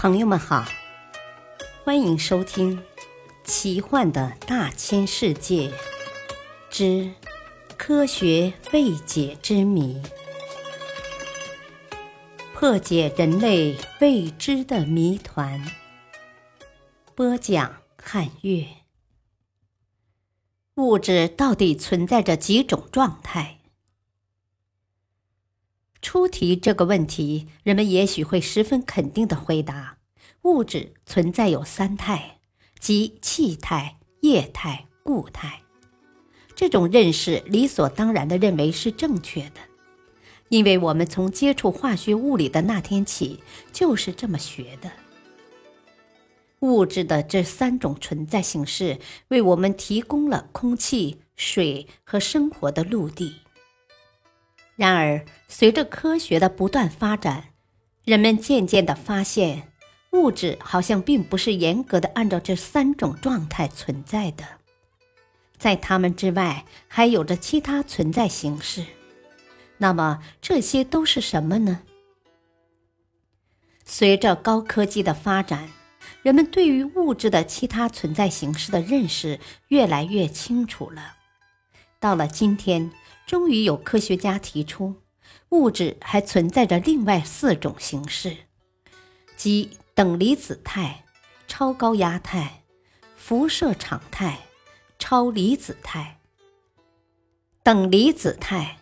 朋友们好，欢迎收听《奇幻的大千世界之科学未解之谜》，破解人类未知的谜团。播讲：汉月。物质到底存在着几种状态？出题这个问题，人们也许会十分肯定的回答：物质存在有三态，即气态、液态、固态。这种认识理所当然的认为是正确的，因为我们从接触化学物理的那天起就是这么学的。物质的这三种存在形式，为我们提供了空气、水和生活的陆地。然而，随着科学的不断发展，人们渐渐地发现，物质好像并不是严格的按照这三种状态存在的，在它们之外还有着其他存在形式。那么，这些都是什么呢？随着高科技的发展，人们对于物质的其他存在形式的认识越来越清楚了。到了今天。终于有科学家提出，物质还存在着另外四种形式，即等离子态、超高压态、辐射场态、超离子态。等离子态，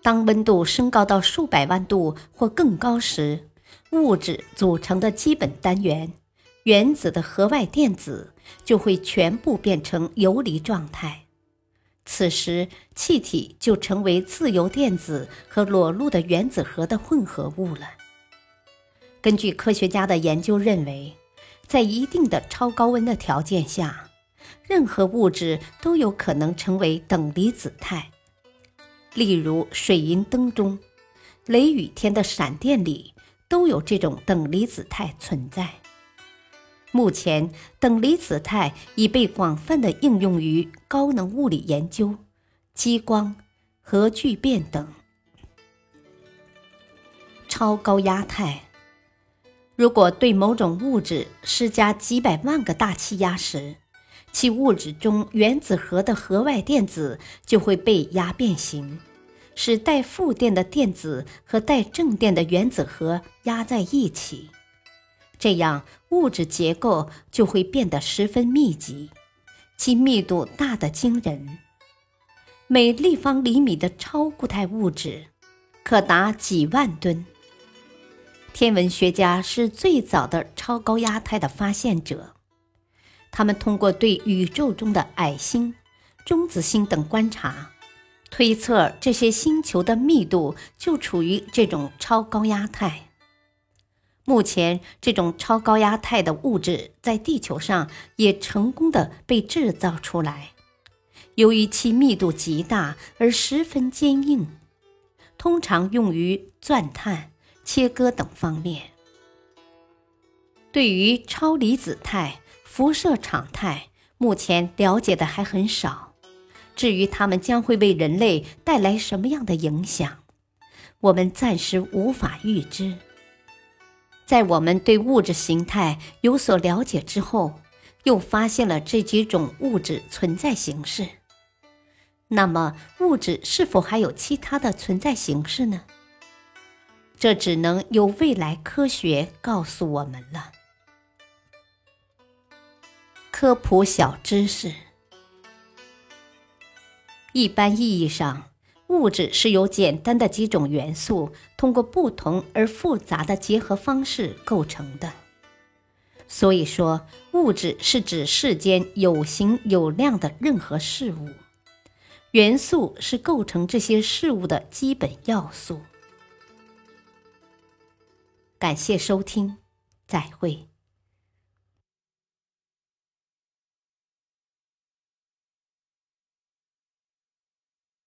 当温度升高到数百万度或更高时，物质组成的基本单元——原子的核外电子就会全部变成游离状态。此时，气体就成为自由电子和裸露的原子核的混合物了。根据科学家的研究认为，在一定的超高温的条件下，任何物质都有可能成为等离子态。例如，水银灯中、雷雨天的闪电里都有这种等离子态存在。目前，等离子态已被广泛的应用于高能物理研究、激光、核聚变等。超高压态，如果对某种物质施加几百万个大气压时，其物质中原子核的核外电子就会被压变形，使带负电的电子和带正电的原子核压在一起。这样，物质结构就会变得十分密集，其密度大得惊人。每立方厘米的超固态物质可达几万吨。天文学家是最早的超高压态的发现者，他们通过对宇宙中的矮星、中子星等观察，推测这些星球的密度就处于这种超高压态。目前，这种超高压态的物质在地球上也成功的被制造出来。由于其密度极大而十分坚硬，通常用于钻探、切割等方面。对于超离子态、辐射场态，目前了解的还很少。至于它们将会为人类带来什么样的影响，我们暂时无法预知。在我们对物质形态有所了解之后，又发现了这几种物质存在形式。那么，物质是否还有其他的存在形式呢？这只能由未来科学告诉我们了。科普小知识：一般意义上。物质是由简单的几种元素通过不同而复杂的结合方式构成的。所以说，物质是指世间有形有量的任何事物，元素是构成这些事物的基本要素。感谢收听，再会。